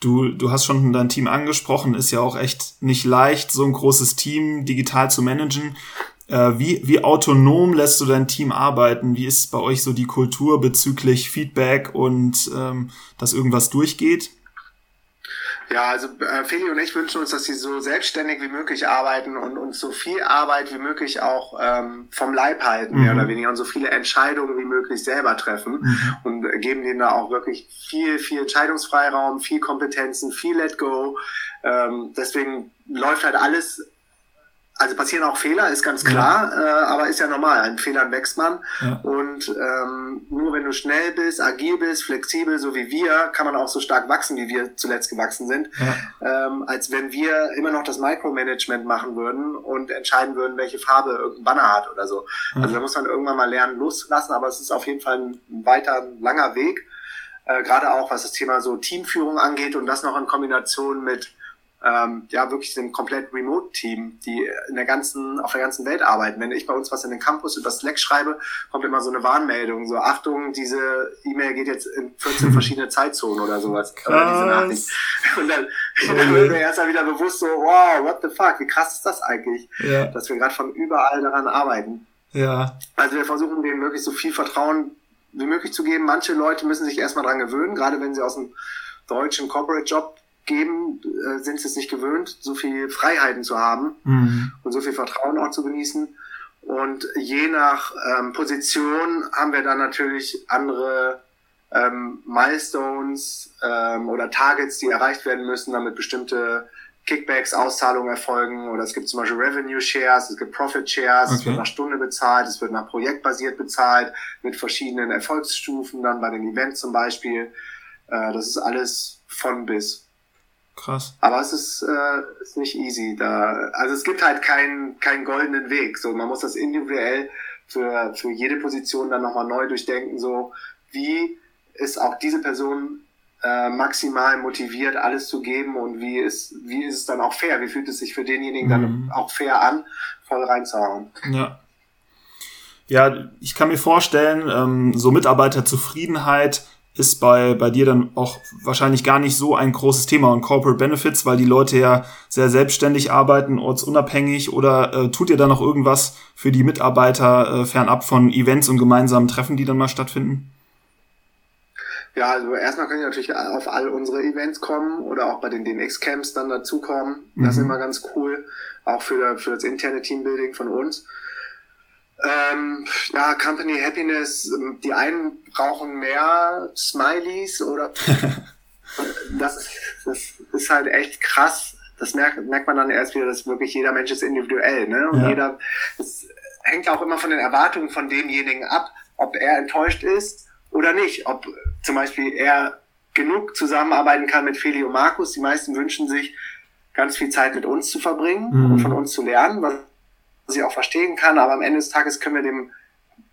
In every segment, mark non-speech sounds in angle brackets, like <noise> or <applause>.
Du, du hast schon dein Team angesprochen, ist ja auch echt nicht leicht, so ein großes Team digital zu managen. Äh, wie, wie autonom lässt du dein Team arbeiten? Wie ist bei euch so die Kultur bezüglich Feedback und ähm, dass irgendwas durchgeht? Ja, also äh, Feli und ich wünschen uns, dass sie so selbstständig wie möglich arbeiten und uns so viel Arbeit wie möglich auch ähm, vom Leib halten, mhm. mehr oder weniger, und so viele Entscheidungen wie möglich selber treffen mhm. und geben denen da auch wirklich viel, viel Entscheidungsfreiraum, viel Kompetenzen, viel Let Go. Ähm, deswegen läuft halt alles also passieren auch Fehler, ist ganz klar, ja. äh, aber ist ja normal. An Fehlern wächst man. Ja. Und ähm, nur wenn du schnell bist, agil bist, flexibel, so wie wir, kann man auch so stark wachsen, wie wir zuletzt gewachsen sind, ja. ähm, als wenn wir immer noch das Micromanagement machen würden und entscheiden würden, welche Farbe irgendein Banner hat oder so. Also da muss man irgendwann mal lernen, loslassen, aber es ist auf jeden Fall ein weiter langer Weg. Äh, Gerade auch was das Thema so Teamführung angeht und das noch in Kombination mit ähm, ja wirklich ein komplett Remote-Team, die in der ganzen, auf der ganzen Welt arbeiten. Wenn ich bei uns was in den Campus über Slack schreibe, kommt immer so eine Warnmeldung, so Achtung, diese E-Mail geht jetzt in 14 <laughs> verschiedene Zeitzonen oder sowas. Oder diese Nachricht. Und dann, dann wird mir erst mal wieder bewusst so, wow, what the fuck, wie krass ist das eigentlich, ja. dass wir gerade von überall daran arbeiten. Ja. Also wir versuchen denen wirklich so viel Vertrauen wie möglich zu geben. Manche Leute müssen sich erstmal dran gewöhnen, gerade wenn sie aus dem deutschen Corporate Job geben, äh, sind sie es nicht gewöhnt, so viel Freiheiten zu haben mhm. und so viel Vertrauen auch zu genießen. Und je nach ähm, Position haben wir dann natürlich andere ähm, Milestones ähm, oder Targets, die erreicht werden müssen, damit bestimmte Kickbacks, Auszahlungen erfolgen. Oder es gibt zum Beispiel Revenue Shares, es gibt Profit Shares, okay. es wird nach Stunde bezahlt, es wird nach projektbasiert bezahlt, mit verschiedenen Erfolgsstufen, dann bei den Events zum Beispiel. Äh, das ist alles von bis. Krass. Aber es ist, äh, ist nicht easy. Da, also es gibt halt keinen, keinen goldenen Weg. So, man muss das individuell für, für jede Position dann nochmal neu durchdenken. So, wie ist auch diese Person äh, maximal motiviert, alles zu geben und wie ist, wie ist es dann auch fair? Wie fühlt es sich für denjenigen mhm. dann auch fair an, voll reinzuhauen? Ja. Ja, ich kann mir vorstellen, ähm, so Mitarbeiterzufriedenheit ist bei, bei dir dann auch wahrscheinlich gar nicht so ein großes Thema und Corporate Benefits, weil die Leute ja sehr selbstständig arbeiten, ortsunabhängig oder äh, tut ihr da noch irgendwas für die Mitarbeiter äh, fernab von Events und gemeinsamen Treffen, die dann mal stattfinden? Ja, also erstmal können die natürlich auf all unsere Events kommen oder auch bei den DNX-Camps dann dazukommen. Das mhm. ist immer ganz cool, auch für, für das interne Teambuilding von uns. Ähm, ja, Company Happiness, ähm, die einen brauchen mehr Smileys oder <laughs> das, das ist halt echt krass. Das merkt, merkt man dann erst wieder, dass wirklich jeder Mensch ist individuell, ne? Und ja. jeder, es hängt auch immer von den Erwartungen von demjenigen ab, ob er enttäuscht ist oder nicht. Ob zum Beispiel er genug zusammenarbeiten kann mit Feli und Markus. Die meisten wünschen sich, ganz viel Zeit mit uns zu verbringen mhm. und von uns zu lernen, was was ich auch verstehen kann, aber am Ende des Tages können wir dem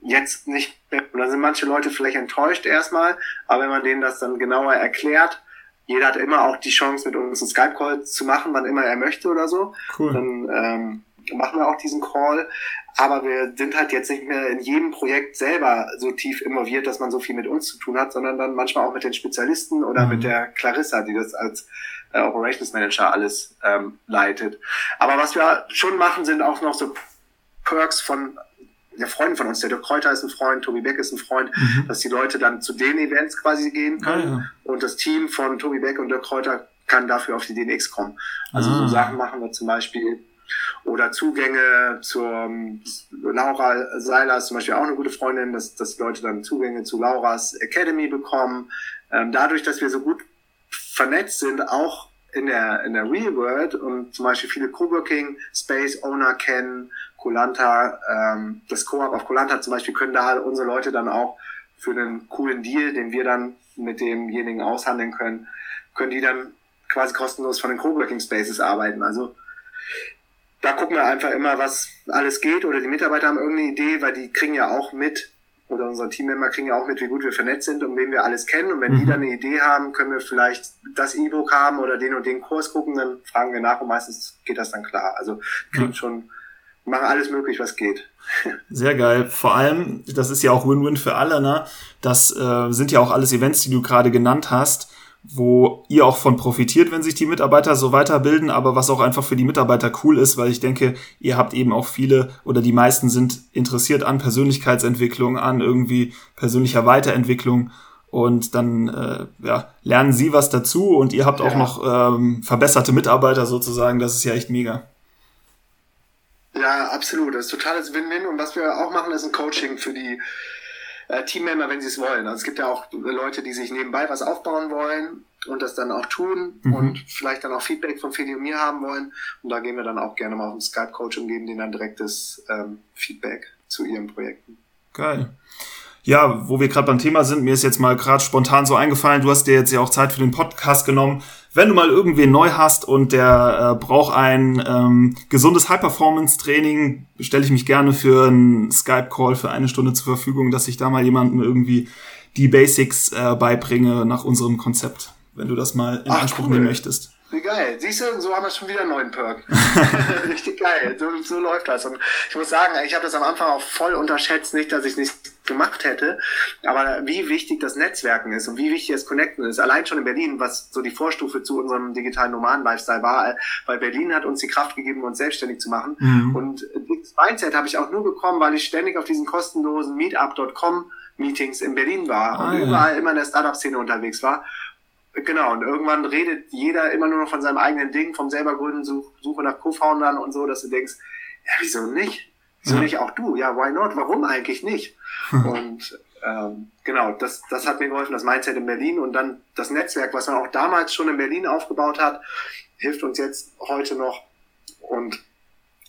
jetzt nicht, da sind manche Leute vielleicht enttäuscht erstmal, aber wenn man denen das dann genauer erklärt, jeder hat immer auch die Chance, mit uns einen Skype-Call zu machen, wann immer er möchte oder so. Cool. Dann ähm, machen wir auch diesen Call. Aber wir sind halt jetzt nicht mehr in jedem Projekt selber so tief involviert, dass man so viel mit uns zu tun hat, sondern dann manchmal auch mit den Spezialisten oder mhm. mit der Clarissa, die das als äh, Operations Manager alles ähm, leitet. Aber was wir schon machen, sind auch noch so Perks von der Freunden von uns. Der Dirk Kräuter ist ein Freund, Tobi Beck ist ein Freund, mhm. dass die Leute dann zu den Events quasi gehen können. Ah, ja. Und das Team von Tobi Beck und Dirk Kräuter kann dafür auf die DNX kommen. Also ah. so Sachen machen wir zum Beispiel. Oder Zugänge zur Laura Seiler ist zum Beispiel auch eine gute Freundin, dass, dass Leute dann Zugänge zu Lauras Academy bekommen. Ähm, dadurch, dass wir so gut vernetzt sind, auch in der, in der Real World und zum Beispiel viele Coworking Space Owner kennen, Colanta, ähm, das Co-op auf Colanta zum Beispiel können da unsere Leute dann auch für einen coolen Deal, den wir dann mit demjenigen aushandeln können, können die dann quasi kostenlos von den Coworking Spaces arbeiten. Also da gucken wir einfach immer, was alles geht oder die Mitarbeiter haben irgendeine Idee, weil die kriegen ja auch mit, oder unsere Teammember kriegen ja auch mit, wie gut wir vernetzt sind und wen wir alles kennen. Und wenn mhm. die dann eine Idee haben, können wir vielleicht das E-Book haben oder den und den Kurs gucken, dann fragen wir nach und meistens geht das dann klar. Also kriegen mhm. schon, machen alles möglich, was geht. <laughs> Sehr geil. Vor allem, das ist ja auch Win-Win für alle, ne? Das äh, sind ja auch alles Events, die du gerade genannt hast wo ihr auch von profitiert, wenn sich die Mitarbeiter so weiterbilden, aber was auch einfach für die Mitarbeiter cool ist, weil ich denke, ihr habt eben auch viele oder die meisten sind interessiert an Persönlichkeitsentwicklung, an irgendwie persönlicher Weiterentwicklung und dann äh, ja, lernen sie was dazu und ihr habt ja. auch noch ähm, verbesserte Mitarbeiter sozusagen, das ist ja echt mega. Ja, absolut, das ist totales Win-Win und was wir auch machen, ist ein Coaching für die äh, Teammember, wenn sie es wollen. Also es gibt ja auch Leute, die sich nebenbei was aufbauen wollen und das dann auch tun mhm. und vielleicht dann auch Feedback von Feli und mir haben wollen. Und da gehen wir dann auch gerne mal auf ein Skype-Coach und geben denen dann direktes ähm, Feedback zu ihren Projekten. Geil. Ja, wo wir gerade beim Thema sind, mir ist jetzt mal gerade spontan so eingefallen, du hast dir jetzt ja auch Zeit für den Podcast genommen. Wenn du mal irgendwen neu hast und der äh, braucht ein ähm, gesundes High-Performance-Training, stelle ich mich gerne für einen Skype-Call für eine Stunde zur Verfügung, dass ich da mal jemanden irgendwie die Basics äh, beibringe nach unserem Konzept, wenn du das mal in Ach, Anspruch cool. nehmen möchtest. Wie geil. Siehst du, so haben wir schon wieder einen neuen Perk. <laughs> Richtig geil. So, so läuft das. Und ich muss sagen, ich habe das am Anfang auch voll unterschätzt. Nicht, dass ich nicht gemacht hätte, aber wie wichtig das Netzwerken ist und wie wichtig das Connecten ist. Allein schon in Berlin, was so die Vorstufe zu unserem digitalen Nomaden-Lifestyle war, weil Berlin hat uns die Kraft gegeben, uns selbstständig zu machen. Mhm. Und das Mindset habe ich auch nur bekommen, weil ich ständig auf diesen kostenlosen Meetup.com Meetings in Berlin war ah, und ja. überall immer in der Startup-Szene unterwegs war. Genau, und irgendwann redet jeder immer nur noch von seinem eigenen Ding, vom selber gründen, Such, Suche nach Co-Foundern und so, dass du denkst, ja, wieso nicht? Wieso ja. nicht auch du? Ja, why not? Warum eigentlich nicht? und ähm, genau, das, das hat mir geholfen, das Mindset in Berlin und dann das Netzwerk, was man auch damals schon in Berlin aufgebaut hat, hilft uns jetzt heute noch und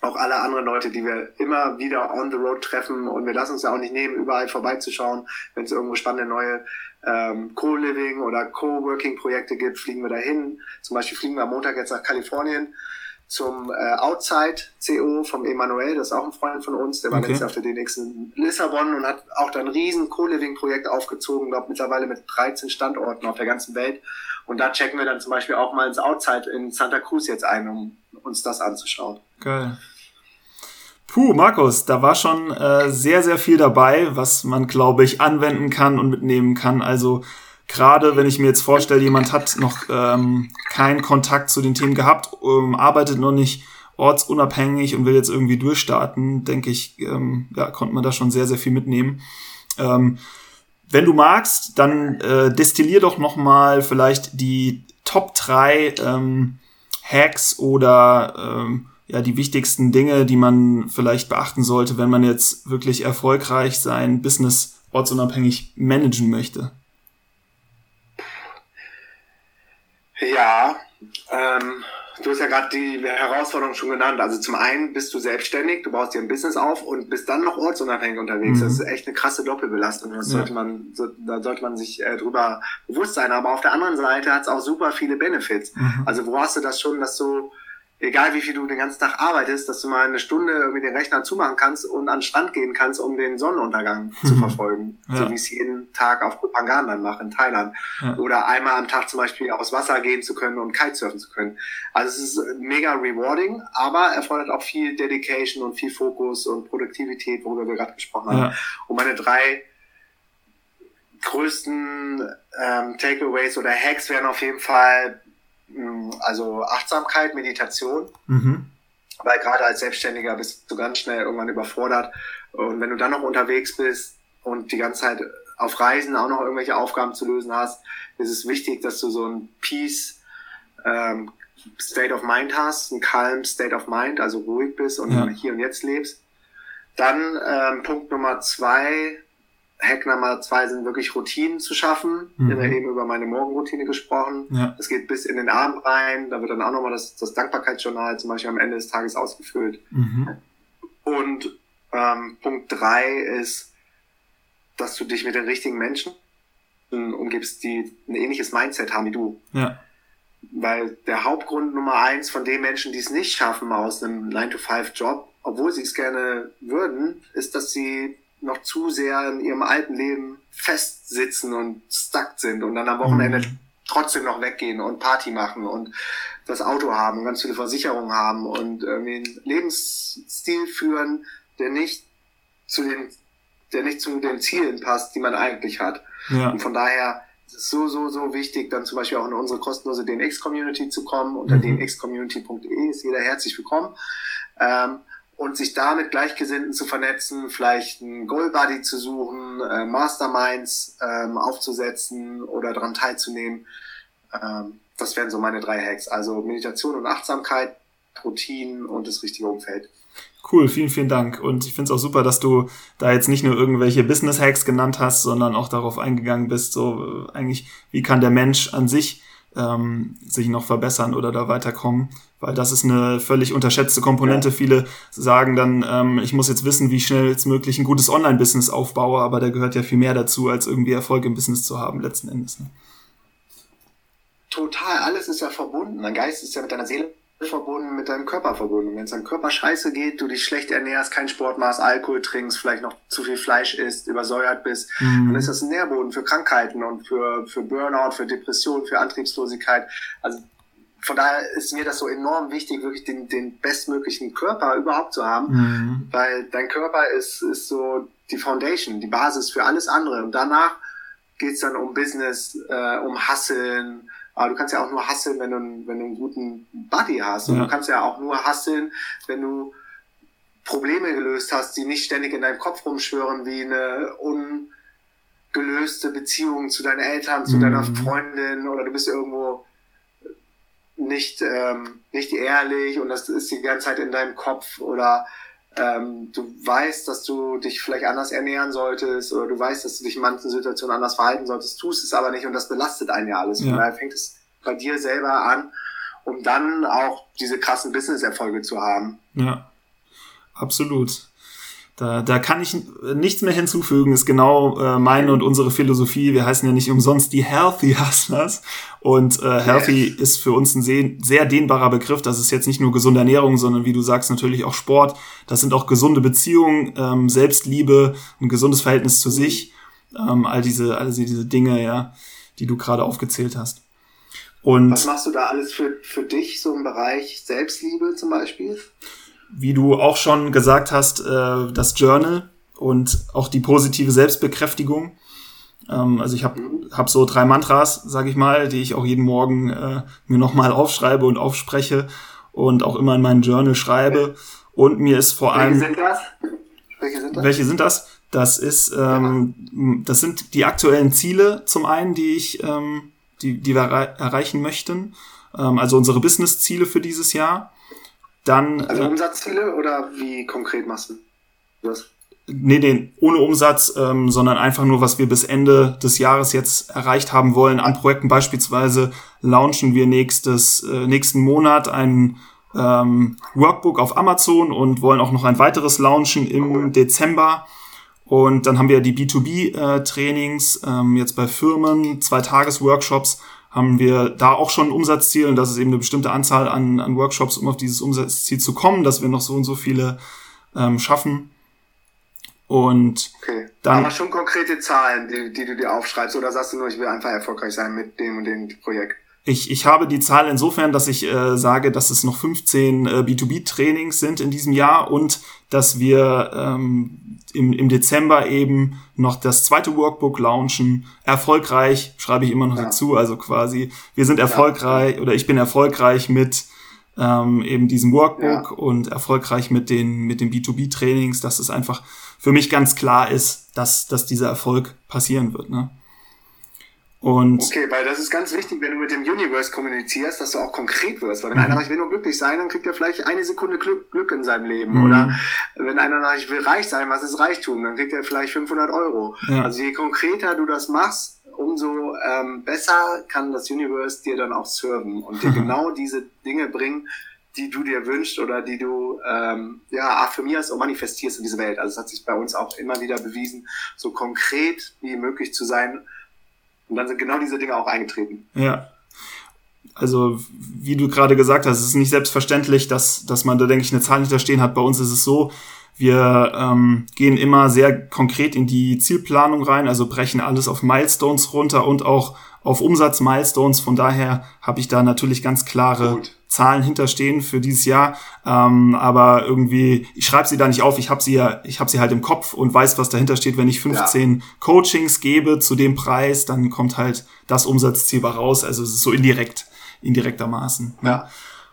auch alle anderen Leute, die wir immer wieder on the road treffen und wir lassen uns ja auch nicht nehmen, überall vorbeizuschauen, wenn es irgendwo spannende neue ähm, Co-Living oder Co-Working-Projekte gibt, fliegen wir dahin. Zum Beispiel fliegen wir am Montag jetzt nach Kalifornien zum äh, Outside CO vom Emanuel, das ist auch ein Freund von uns, der war okay. letztes Jahr auf der DNX in Lissabon und hat auch da ein riesen Co-Living-Projekt aufgezogen, glaube mittlerweile mit 13 Standorten auf der ganzen Welt. Und da checken wir dann zum Beispiel auch mal ins Outside in Santa Cruz jetzt ein, um uns das anzuschauen. Geil. Puh, Markus, da war schon äh, sehr, sehr viel dabei, was man, glaube ich, anwenden kann und mitnehmen kann. Also gerade wenn ich mir jetzt vorstelle, jemand hat noch ähm, keinen Kontakt zu den Themen gehabt, ähm, arbeitet noch nicht ortsunabhängig und will jetzt irgendwie durchstarten, denke ich, ähm, ja, konnte man da schon sehr, sehr viel mitnehmen. Ähm, wenn du magst, dann äh, destillier doch noch mal vielleicht die Top 3 ähm, Hacks oder ähm, ja die wichtigsten Dinge, die man vielleicht beachten sollte, wenn man jetzt wirklich erfolgreich sein Business ortsunabhängig managen möchte? Ja, ähm, du hast ja gerade die Herausforderung schon genannt. Also zum einen bist du selbstständig, du baust dir ein Business auf und bist dann noch ortsunabhängig unterwegs. Mhm. Das ist echt eine krasse Doppelbelastung. Das ja. sollte man, so, da sollte man sich äh, drüber bewusst sein. Aber auf der anderen Seite hat es auch super viele Benefits. Mhm. Also wo hast du das schon, dass du egal wie viel du den ganzen Tag arbeitest, dass du mal eine Stunde irgendwie den Rechner zumachen kannst und an den Strand gehen kannst, um den Sonnenuntergang mhm. <laughs> zu verfolgen. Ja. So wie es jeden Tag auf Kopangan dann macht in Thailand. Ja. Oder einmal am Tag zum Beispiel aufs Wasser gehen zu können und Kitesurfen zu können. Also es ist mega rewarding, aber erfordert auch viel Dedication und viel Fokus und Produktivität, worüber wir gerade gesprochen haben. Ja. Und meine drei größten ähm, Takeaways oder Hacks wären auf jeden Fall also Achtsamkeit, Meditation. Mhm. Weil gerade als Selbstständiger bist du ganz schnell irgendwann überfordert. Und wenn du dann noch unterwegs bist und die ganze Zeit auf Reisen auch noch irgendwelche Aufgaben zu lösen hast, ist es wichtig, dass du so ein Peace ähm, State of Mind hast, ein calm State of Mind, also ruhig bist und ja. hier und jetzt lebst. Dann ähm, Punkt Nummer zwei, Hack Nummer zwei sind wirklich Routinen zu schaffen. Mhm. Ich habe eben über meine Morgenroutine gesprochen. Ja. Das geht bis in den Abend rein. Da wird dann auch nochmal das, das Dankbarkeitsjournal zum Beispiel am Ende des Tages ausgefüllt. Mhm. Und ähm, Punkt drei ist, dass du dich mit den richtigen Menschen umgibst, die ein ähnliches Mindset haben wie du. Ja. Weil der Hauptgrund Nummer eins von den Menschen, die es nicht schaffen aus einem 9-to-5-Job, obwohl sie es gerne würden, ist, dass sie noch zu sehr in ihrem alten Leben festsitzen und stuck sind und dann am Wochenende mhm. trotzdem noch weggehen und Party machen und das Auto haben, ganz viele Versicherungen haben und irgendwie einen Lebensstil führen, der nicht zu den, der nicht zu den Zielen passt, die man eigentlich hat. Ja. Und von daher es ist so, so, so wichtig, dann zum Beispiel auch in unsere kostenlose DNX-Community zu kommen. Unter mhm. dnxcommunity.de ist jeder herzlich willkommen. Ähm, und sich da mit Gleichgesinnten zu vernetzen, vielleicht einen Goal Buddy zu suchen, äh, Masterminds ähm, aufzusetzen oder daran teilzunehmen. Ähm, das wären so meine drei Hacks. Also Meditation und Achtsamkeit, Routinen und das richtige Umfeld. Cool, vielen, vielen Dank. Und ich finde es auch super, dass du da jetzt nicht nur irgendwelche Business-Hacks genannt hast, sondern auch darauf eingegangen bist, so äh, eigentlich, wie kann der Mensch an sich ähm, sich noch verbessern oder da weiterkommen, weil das ist eine völlig unterschätzte Komponente. Ja. Viele sagen dann, ähm, ich muss jetzt wissen, wie schnell jetzt möglich ein gutes Online-Business aufbaue, aber da gehört ja viel mehr dazu, als irgendwie Erfolg im Business zu haben letzten Endes. Ne? Total, alles ist ja verbunden. Dein Geist ist ja mit deiner Seele verbunden, mit deinem Körper verbunden. Wenn es deinem Körper scheiße geht, du dich schlecht ernährst, kein Sport machst, Alkohol trinkst, vielleicht noch zu viel Fleisch isst, übersäuert bist, mhm. dann ist das ein Nährboden für Krankheiten und für, für Burnout, für Depression, für Antriebslosigkeit. Also von daher ist mir das so enorm wichtig, wirklich den, den bestmöglichen Körper überhaupt zu haben, mhm. weil dein Körper ist, ist so die Foundation, die Basis für alles andere. Und danach geht's dann um Business, äh, um Hasseln, aber du kannst ja auch nur hasseln, wenn du, wenn du einen guten Buddy hast. Und ja. du kannst ja auch nur hasseln, wenn du Probleme gelöst hast, die nicht ständig in deinem Kopf rumschwören, wie eine ungelöste Beziehung zu deinen Eltern, zu mhm. deiner Freundin oder du bist irgendwo nicht, ähm, nicht ehrlich und das ist die ganze Zeit in deinem Kopf oder ähm, du weißt, dass du dich vielleicht anders ernähren solltest oder du weißt, dass du dich in manchen Situationen anders verhalten solltest, tust es aber nicht und das belastet einen ja alles. Ja. Von daher fängt es bei dir selber an, um dann auch diese krassen Business-Erfolge zu haben. Ja, absolut. Da, da kann ich nichts mehr hinzufügen, ist genau äh, meine und unsere Philosophie. Wir heißen ja nicht umsonst die Healthy Hustlers. Und äh, Healthy yes. ist für uns ein sehr, sehr dehnbarer Begriff. Das ist jetzt nicht nur gesunde Ernährung, sondern wie du sagst, natürlich auch Sport. Das sind auch gesunde Beziehungen, ähm, Selbstliebe, ein gesundes Verhältnis zu sich. Ähm, all diese, all diese Dinge, ja, die du gerade aufgezählt hast. Und Was machst du da alles für, für dich, so im Bereich Selbstliebe zum Beispiel? Wie du auch schon gesagt hast, äh, das Journal und auch die positive Selbstbekräftigung. Ähm, also ich habe hab so drei Mantras, sage ich mal, die ich auch jeden Morgen äh, mir nochmal aufschreibe und aufspreche und auch immer in mein Journal schreibe. Und mir ist vor allem. Welche sind das? Welche sind das? Welche sind das? Das ist, ähm, ja. das sind die aktuellen Ziele zum einen, die ich, ähm, die, die wir erreichen möchten. Ähm, also unsere Business-Ziele für dieses Jahr. Dann, also äh, Umsatzziele oder wie konkret machst du das? Nee, nee, ohne Umsatz, ähm, sondern einfach nur, was wir bis Ende des Jahres jetzt erreicht haben wollen. An Projekten beispielsweise launchen wir nächstes, äh, nächsten Monat ein ähm, Workbook auf Amazon und wollen auch noch ein weiteres launchen im cool. Dezember. Und dann haben wir die B2B-Trainings äh, ähm, jetzt bei Firmen, zwei Tages-Workshops haben wir da auch schon ein Umsatzziel und das ist eben eine bestimmte Anzahl an, an Workshops, um auf dieses Umsatzziel zu kommen, dass wir noch so und so viele ähm, schaffen. Und okay. dann. Aber schon konkrete Zahlen, die, die du dir aufschreibst, oder sagst du nur, ich will einfach erfolgreich sein mit dem und dem Projekt? Ich, ich habe die Zahl insofern, dass ich äh, sage, dass es noch 15 äh, B2B-Trainings sind in diesem Jahr und dass wir ähm, im, im Dezember eben noch das zweite Workbook launchen. Erfolgreich schreibe ich immer noch ja. dazu, also quasi wir sind erfolgreich ja. oder ich bin erfolgreich mit ähm, eben diesem Workbook ja. und erfolgreich mit den mit den B2B-Trainings, dass es einfach für mich ganz klar ist, dass dass dieser Erfolg passieren wird. Ne? Und okay, weil das ist ganz wichtig, wenn du mit dem Universe kommunizierst, dass du auch konkret wirst. Weil wenn mhm. einer sagt, ich will nur glücklich sein, dann kriegt er vielleicht eine Sekunde Glück, Glück in seinem Leben. Mhm. Oder wenn einer sagt, ich will reich sein, was ist Reichtum? Dann kriegt er vielleicht 500 Euro. Ja. Also je konkreter du das machst, umso ähm, besser kann das Universe dir dann auch serven und dir <laughs> genau diese Dinge bringen, die du dir wünschst oder die du ähm, ja affirmierst und manifestierst in diese Welt. Also es hat sich bei uns auch immer wieder bewiesen, so konkret wie möglich zu sein und dann sind genau diese Dinge auch eingetreten. Ja. Also, wie du gerade gesagt hast, es ist nicht selbstverständlich, dass, dass man da, denke ich, eine Zahl hinterstehen hat. Bei uns ist es so, Wir ähm, gehen immer sehr konkret in die Zielplanung rein, also brechen alles auf Milestones runter und auch auf Umsatz-Milestones. Von daher habe ich da natürlich ganz klare Gut. Zahlen hinterstehen für dieses Jahr. Ähm, aber irgendwie, ich schreibe sie da nicht auf, ich habe sie ja, ich habe sie halt im Kopf und weiß, was dahinter steht. Wenn ich 15 ja. Coachings gebe zu dem Preis, dann kommt halt das Umsatzziel raus. Also es ist so indirekt, indirektermaßen. Ja.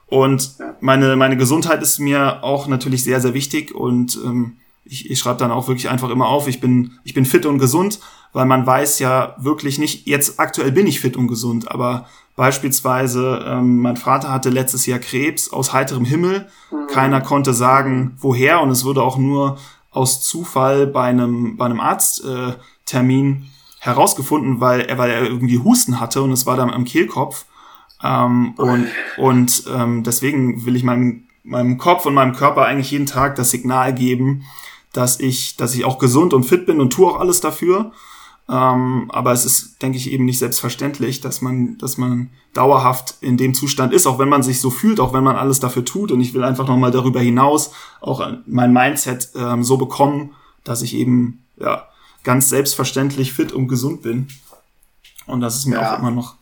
Und ja. meine, meine Gesundheit ist mir auch natürlich sehr, sehr wichtig und ähm, ich, ich schreibe dann auch wirklich einfach immer auf, ich bin, ich bin fit und gesund, weil man weiß ja wirklich nicht, jetzt aktuell bin ich fit und gesund, aber beispielsweise ähm, mein Vater hatte letztes Jahr Krebs aus heiterem Himmel, mhm. keiner konnte sagen, woher und es wurde auch nur aus Zufall bei einem, bei einem Arzttermin äh, herausgefunden, weil er, weil er irgendwie Husten hatte und es war dann am Kehlkopf. Ähm, und und ähm, deswegen will ich meinem, meinem Kopf und meinem Körper eigentlich jeden Tag das Signal geben, dass ich, dass ich auch gesund und fit bin und tue auch alles dafür. Ähm, aber es ist, denke ich, eben nicht selbstverständlich, dass man, dass man dauerhaft in dem Zustand ist, auch wenn man sich so fühlt, auch wenn man alles dafür tut. Und ich will einfach nochmal darüber hinaus auch mein Mindset ähm, so bekommen, dass ich eben ja ganz selbstverständlich fit und gesund bin. Und das ist mir ja. auch immer noch,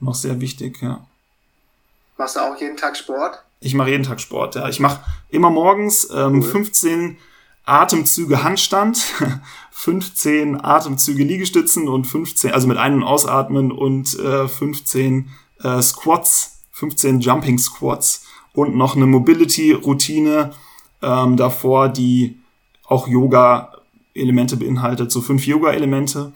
noch sehr wichtig, ja. Machst du auch jeden Tag Sport? Ich mache jeden Tag Sport, ja. Ich mache immer morgens ähm, cool. 15 Atemzüge Handstand, <laughs> 15 Atemzüge Liegestützen und 15, also mit Ein- und Ausatmen und äh, 15 äh, Squats, 15 Jumping Squats und noch eine Mobility-Routine ähm, davor, die auch Yoga-Elemente beinhaltet, so fünf Yoga-Elemente.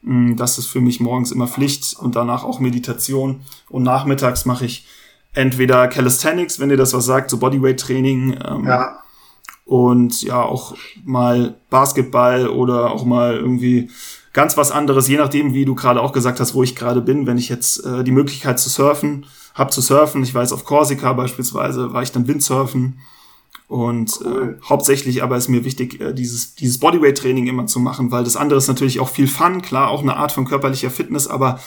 Mm, das ist für mich morgens immer Pflicht und danach auch Meditation. Und nachmittags mache ich entweder Calisthenics, wenn ihr das was sagt, so Bodyweight-Training. Ähm, ja und ja auch mal Basketball oder auch mal irgendwie ganz was anderes, je nachdem, wie du gerade auch gesagt hast, wo ich gerade bin. Wenn ich jetzt äh, die Möglichkeit zu surfen, hab zu surfen, ich weiß auf Korsika beispielsweise, war ich dann Windsurfen und äh, cool. äh, hauptsächlich aber ist mir wichtig, äh, dieses, dieses Bodyweight-Training immer zu machen, weil das andere ist natürlich auch viel Fun, klar, auch eine Art von körperlicher Fitness, aber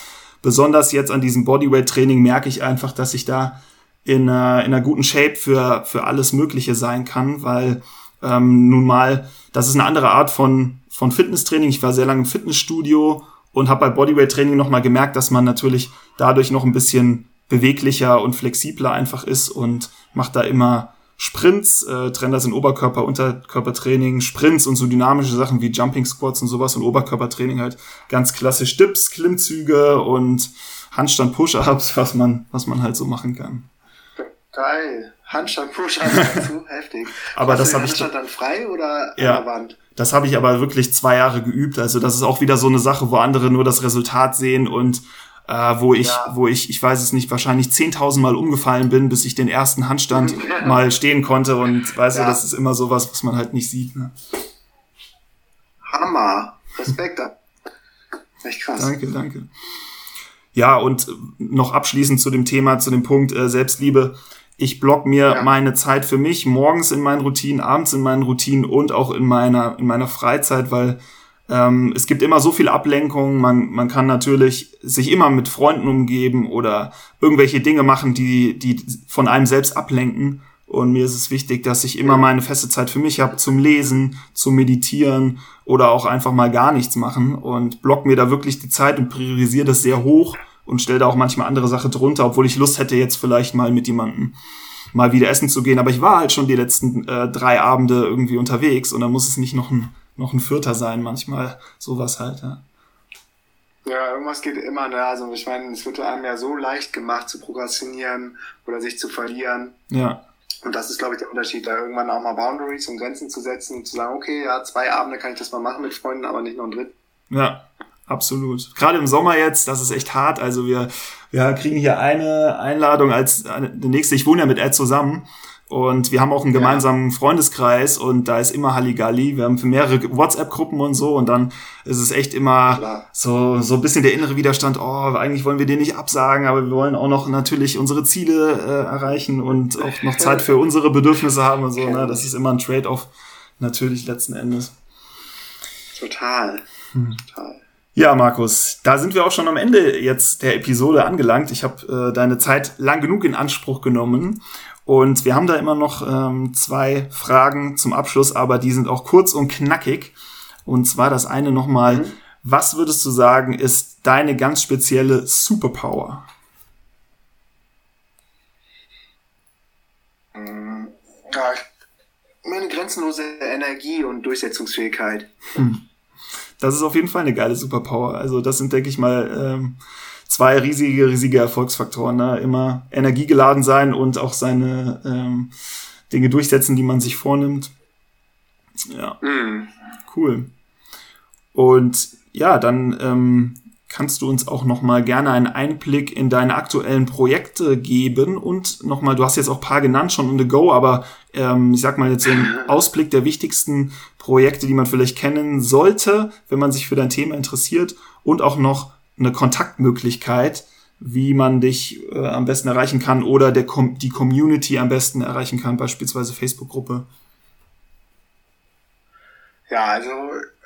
besonders jetzt an diesem Bodyweight-Training merke ich einfach, dass ich da in, äh, in einer guten Shape für, für alles Mögliche sein kann, weil ähm, nun mal, das ist eine andere Art von, von Fitnesstraining. Ich war sehr lange im Fitnessstudio und habe bei Bodyweight-Training nochmal gemerkt, dass man natürlich dadurch noch ein bisschen beweglicher und flexibler einfach ist und macht da immer Sprints, äh, trenne das in Oberkörper, Unterkörpertraining, Sprints und so dynamische Sachen wie Jumping Squats und sowas und Oberkörpertraining halt ganz klassisch Dips, Klimmzüge und Handstand Push-Ups, <laughs> was man, was man halt so machen kann. Geil. Handstand Push-Up <laughs> dazu, heftig. Aber das habe ich dann frei oder ja, an der Wand? Das habe ich aber wirklich zwei Jahre geübt. Also das ist auch wieder so eine Sache, wo andere nur das Resultat sehen und äh, wo ich, ja. wo ich, ich weiß es nicht, wahrscheinlich 10.000 Mal umgefallen bin, bis ich den ersten Handstand <laughs> mal stehen konnte. Und weißt ja. du, das ist immer sowas, was man halt nicht sieht. Ne? Hammer. Respekt. <laughs> Echt krass. Danke, danke. Ja, und noch abschließend zu dem Thema, zu dem Punkt äh, Selbstliebe ich block mir ja. meine Zeit für mich morgens in meinen Routinen, abends in meinen Routinen und auch in meiner, in meiner Freizeit, weil ähm, es gibt immer so viel Ablenkung. Man, man kann natürlich sich immer mit Freunden umgeben oder irgendwelche Dinge machen, die, die von einem selbst ablenken. Und mir ist es wichtig, dass ich immer meine feste Zeit für mich habe zum Lesen, zum Meditieren oder auch einfach mal gar nichts machen und block mir da wirklich die Zeit und priorisiere das sehr hoch und stelle da auch manchmal andere Sachen drunter, obwohl ich Lust hätte, jetzt vielleicht mal mit jemandem mal wieder essen zu gehen. Aber ich war halt schon die letzten äh, drei Abende irgendwie unterwegs und dann muss es nicht noch ein, noch ein Vierter sein, manchmal sowas halt, ja. Ja, irgendwas geht immer, ne? Also ich meine, es wird einem ja so leicht gemacht zu prokrastinieren oder sich zu verlieren. Ja. Und das ist, glaube ich, der Unterschied, da irgendwann auch mal Boundaries und Grenzen zu setzen und zu sagen, okay, ja, zwei Abende kann ich das mal machen mit Freunden, aber nicht noch ein dritten. Ja, Absolut. Gerade im Sommer jetzt, das ist echt hart. Also wir, wir kriegen hier eine Einladung als eine, die nächste. Ich wohne ja mit Ed zusammen und wir haben auch einen gemeinsamen ja. Freundeskreis und da ist immer Halligalli. Wir haben für mehrere WhatsApp-Gruppen und so und dann ist es echt immer Klar. so, so ein bisschen der innere Widerstand. Oh, eigentlich wollen wir den nicht absagen, aber wir wollen auch noch natürlich unsere Ziele äh, erreichen und auch noch Zeit für unsere Bedürfnisse haben und so. Ne? Das ist immer ein Trade-off natürlich letzten Endes. Total. Hm. Total. Ja, Markus, da sind wir auch schon am Ende jetzt der Episode angelangt. Ich habe äh, deine Zeit lang genug in Anspruch genommen und wir haben da immer noch ähm, zwei Fragen zum Abschluss, aber die sind auch kurz und knackig. Und zwar das eine nochmal, mhm. was würdest du sagen, ist deine ganz spezielle Superpower? Mhm. Ja, meine grenzenlose Energie und Durchsetzungsfähigkeit. Hm das ist auf jeden Fall eine geile Superpower. Also das sind, denke ich mal, ähm, zwei riesige, riesige Erfolgsfaktoren. Ne? Immer energiegeladen sein und auch seine ähm, Dinge durchsetzen, die man sich vornimmt. Ja, mhm. cool. Und ja, dann ähm, kannst du uns auch noch mal gerne einen Einblick in deine aktuellen Projekte geben und noch mal, du hast jetzt auch paar genannt schon on the go, aber ähm, ich sag mal jetzt ein <laughs> Ausblick der wichtigsten Projekte, die man vielleicht kennen sollte, wenn man sich für dein Thema interessiert und auch noch eine Kontaktmöglichkeit, wie man dich äh, am besten erreichen kann oder der Com die Community am besten erreichen kann, beispielsweise Facebook-Gruppe. Ja, also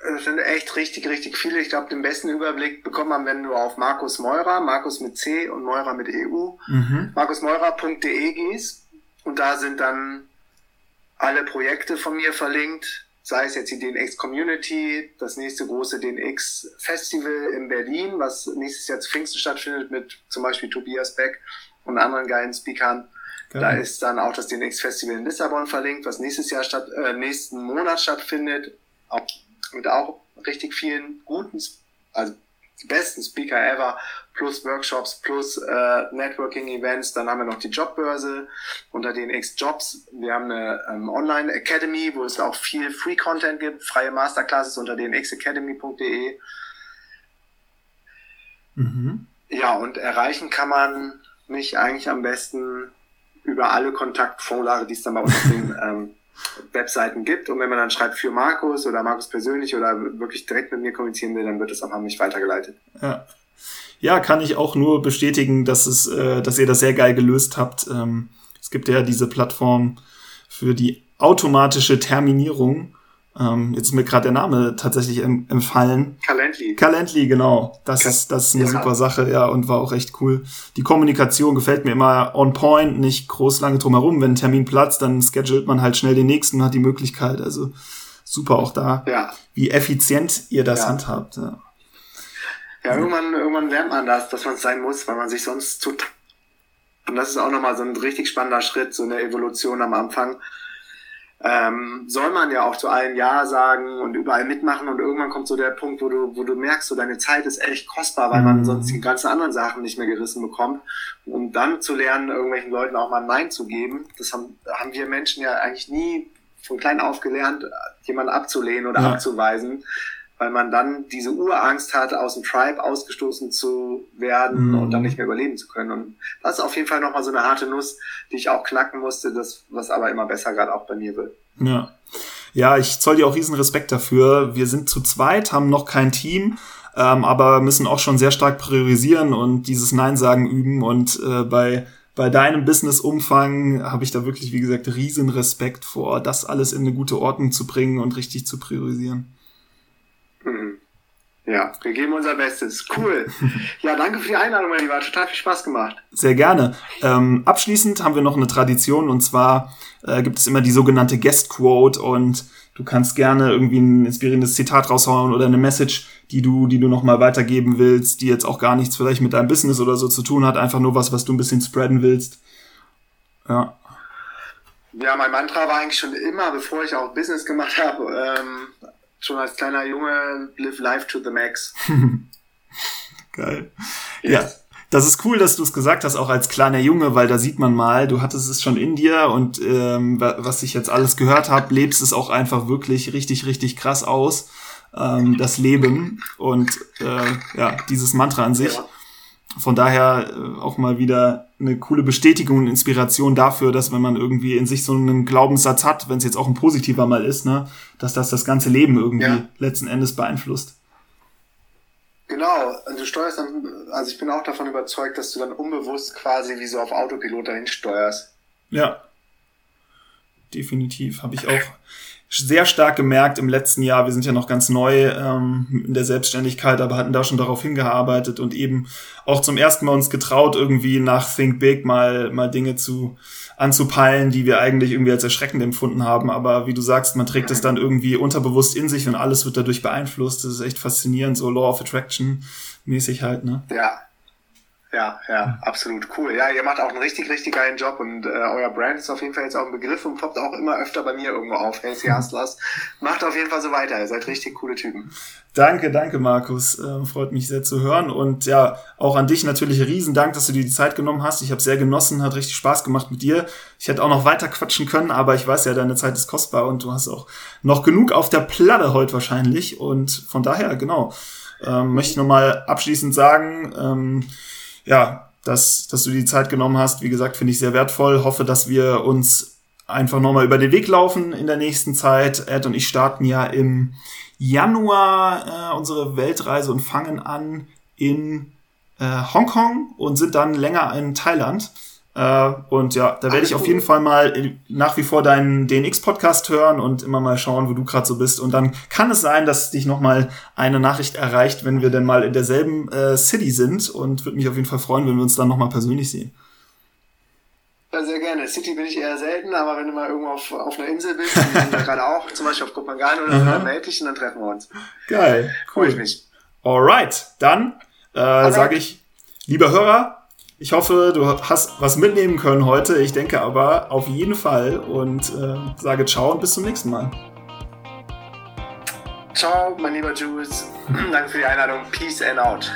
es sind echt richtig, richtig viele. Ich glaube, den besten Überblick bekommt man, wenn du auf Markus Meurer, Markus mit C und Meurer mit EU, mhm. markusmeurer.de gehst. Und da sind dann alle Projekte von mir verlinkt, sei es jetzt die DNX Community, das nächste große DNX Festival in Berlin, was nächstes Jahr zu Pfingsten stattfindet mit zum Beispiel Tobias Beck und anderen geilen Speakern. Geil. Da ist dann auch das DNX Festival in Lissabon verlinkt, was nächstes Jahr statt, äh, nächsten Monat stattfindet. Auch mit auch richtig vielen guten, also besten Speaker ever, plus Workshops, plus äh, Networking-Events. Dann haben wir noch die Jobbörse unter den X-Jobs. Wir haben eine ähm, Online-Academy, wo es auch viel Free-Content gibt, freie Masterclasses unter den xacademy.de. Mhm. Ja, und erreichen kann man mich eigentlich am besten über alle Kontaktformulare, die es dann bei uns sind, <laughs> ähm, Webseiten gibt. Und wenn man dann schreibt für Markus oder Markus persönlich oder wirklich direkt mit mir kommunizieren will, dann wird es auch mich weitergeleitet. Ja. Ja, kann ich auch nur bestätigen, dass es, äh, dass ihr das sehr geil gelöst habt. Ähm, es gibt ja diese Plattform für die automatische Terminierung ähm, jetzt ist mir gerade der Name tatsächlich empfallen. Calendly. Calendly, genau. Das Ka ist, das ist eine ja. super Sache, ja, und war auch echt cool. Die Kommunikation gefällt mir immer on point, nicht groß lange drumherum. Wenn ein Termin platzt, dann schedult man halt schnell den nächsten und hat die Möglichkeit. Also super auch da, ja. wie effizient ihr das ja. handhabt. Ja. ja, irgendwann, irgendwann lernt man das, dass man es sein muss, weil man sich sonst zu und das ist auch nochmal so ein richtig spannender Schritt, so eine Evolution am Anfang, ähm, soll man ja auch zu allen Ja sagen und überall mitmachen und irgendwann kommt so der Punkt, wo du, wo du merkst, so deine Zeit ist echt kostbar, weil man mhm. sonst die ganzen anderen Sachen nicht mehr gerissen bekommt. Um dann zu lernen, irgendwelchen Leuten auch mal ein Nein zu geben, das haben, haben wir Menschen ja eigentlich nie von klein auf gelernt, jemanden abzulehnen oder ja. abzuweisen weil man dann diese Urangst hat, aus dem Tribe ausgestoßen zu werden mhm. und dann nicht mehr überleben zu können. Und das ist auf jeden Fall nochmal so eine harte Nuss, die ich auch knacken musste, das, was aber immer besser gerade auch bei mir wird. Ja. Ja, ich zoll dir auch riesen Respekt dafür. Wir sind zu zweit, haben noch kein Team, ähm, aber müssen auch schon sehr stark priorisieren und dieses Nein sagen üben. Und äh, bei bei deinem Business-Umfang habe ich da wirklich, wie gesagt, riesen Respekt vor, das alles in eine gute Ordnung zu bringen und richtig zu priorisieren. Ja, wir geben unser Bestes. Cool. <laughs> Ja, danke für die Einladung, mein Lieber. Hat total viel Spaß gemacht. Sehr gerne. Ähm, abschließend haben wir noch eine Tradition und zwar äh, gibt es immer die sogenannte Guest Quote und du kannst gerne irgendwie ein inspirierendes Zitat raushauen oder eine Message, die du, die du nochmal weitergeben willst, die jetzt auch gar nichts vielleicht mit deinem Business oder so zu tun hat, einfach nur was, was du ein bisschen spreaden willst. Ja. Ja, mein Mantra war eigentlich schon immer, bevor ich auch Business gemacht habe, ähm, schon als kleiner Junge live life to the max. <laughs> Geil. Yes. Ja. Das ist cool, dass du es gesagt hast, auch als kleiner Junge, weil da sieht man mal, du hattest es schon in dir und ähm, was ich jetzt alles gehört habe, lebst es auch einfach wirklich richtig, richtig krass aus, ähm, das Leben und äh, ja, dieses Mantra an sich. Ja. Von daher äh, auch mal wieder eine coole Bestätigung und Inspiration dafür, dass wenn man irgendwie in sich so einen Glaubenssatz hat, wenn es jetzt auch ein positiver mal ist, ne, dass das das ganze Leben irgendwie ja. letzten Endes beeinflusst. Genau, du steuerst dann, also ich bin auch davon überzeugt, dass du dann unbewusst quasi wie so auf Autopilot dahin steuerst. Ja. definitiv. Habe ich auch sehr stark gemerkt im letzten Jahr. Wir sind ja noch ganz neu ähm, in der Selbstständigkeit, aber hatten da schon darauf hingearbeitet und eben auch zum ersten Mal uns getraut, irgendwie nach Think Big mal, mal Dinge zu anzupeilen, die wir eigentlich irgendwie als erschreckend empfunden haben. Aber wie du sagst, man trägt es dann irgendwie unterbewusst in sich und alles wird dadurch beeinflusst. Das ist echt faszinierend, so Law of Attraction mäßig halt, ne? Ja, ja, ja, absolut cool. Ja, ihr macht auch einen richtig, richtig geilen Job und äh, euer Brand ist auf jeden Fall jetzt auch ein Begriff und poppt auch immer öfter bei mir irgendwo auf. Healthy Hustlers. Macht auf jeden Fall so weiter. Ihr seid richtig coole Typen. Danke, danke, Markus. Ähm, freut mich sehr zu hören. Und ja, auch an dich natürlich riesen Dank, dass du dir die Zeit genommen hast. Ich habe sehr genossen, hat richtig Spaß gemacht mit dir. Ich hätte auch noch weiter quatschen können, aber ich weiß ja, deine Zeit ist kostbar und du hast auch noch genug auf der Platte heute wahrscheinlich. Und von daher, genau, ähm, möchte ich nochmal abschließend sagen, ähm, ja, dass, dass du die Zeit genommen hast. Wie gesagt, finde ich sehr wertvoll. Hoffe, dass wir uns einfach nochmal über den Weg laufen in der nächsten Zeit. Ed und ich starten ja im Januar äh, unsere Weltreise und fangen an in äh, Hongkong und sind dann länger in Thailand. Äh, und ja, da werde ich auf jeden Fall mal nach wie vor deinen DNX-Podcast hören und immer mal schauen, wo du gerade so bist. Und dann kann es sein, dass dich noch mal eine Nachricht erreicht, wenn wir dann mal in derselben äh, City sind. Und würde mich auf jeden Fall freuen, wenn wir uns dann noch mal persönlich sehen. Ja, sehr gerne. City bin ich eher selten, aber wenn du mal irgendwo auf, auf einer Insel bist, und da gerade auch, zum Beispiel auf Kopangan oder so, dann melde dich und dann treffen wir uns. Geil, cool. Freue ich mich. Alright, dann äh, sage ich, lieber Hörer, ich hoffe, du hast was mitnehmen können heute. Ich denke aber auf jeden Fall und äh, sage ciao und bis zum nächsten Mal. Ciao, mein lieber Jules. <clears throat> Danke für die Einladung. Peace and out.